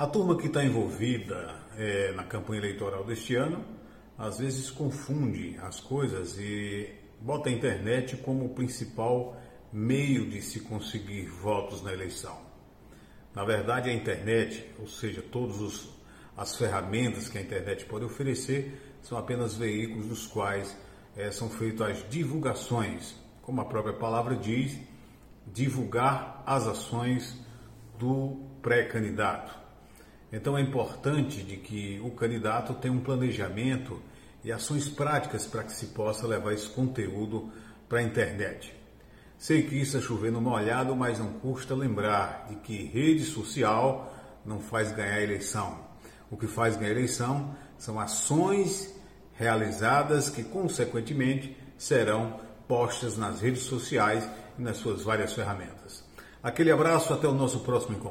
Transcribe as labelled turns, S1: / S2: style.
S1: A turma que está envolvida é, na campanha eleitoral deste ano às vezes confunde as coisas e bota a internet como o principal meio de se conseguir votos na eleição. Na verdade, a internet, ou seja, todas as ferramentas que a internet pode oferecer, são apenas veículos dos quais é, são feitas as divulgações, como a própria palavra diz, divulgar as ações do pré-candidato. Então é importante de que o candidato tenha um planejamento e ações práticas para que se possa levar esse conteúdo para a internet. Sei que isso é chover molhado, mas não custa lembrar de que rede social não faz ganhar eleição. O que faz ganhar eleição são ações realizadas que, consequentemente, serão postas nas redes sociais e nas suas várias ferramentas. Aquele abraço, até o nosso próximo encontro.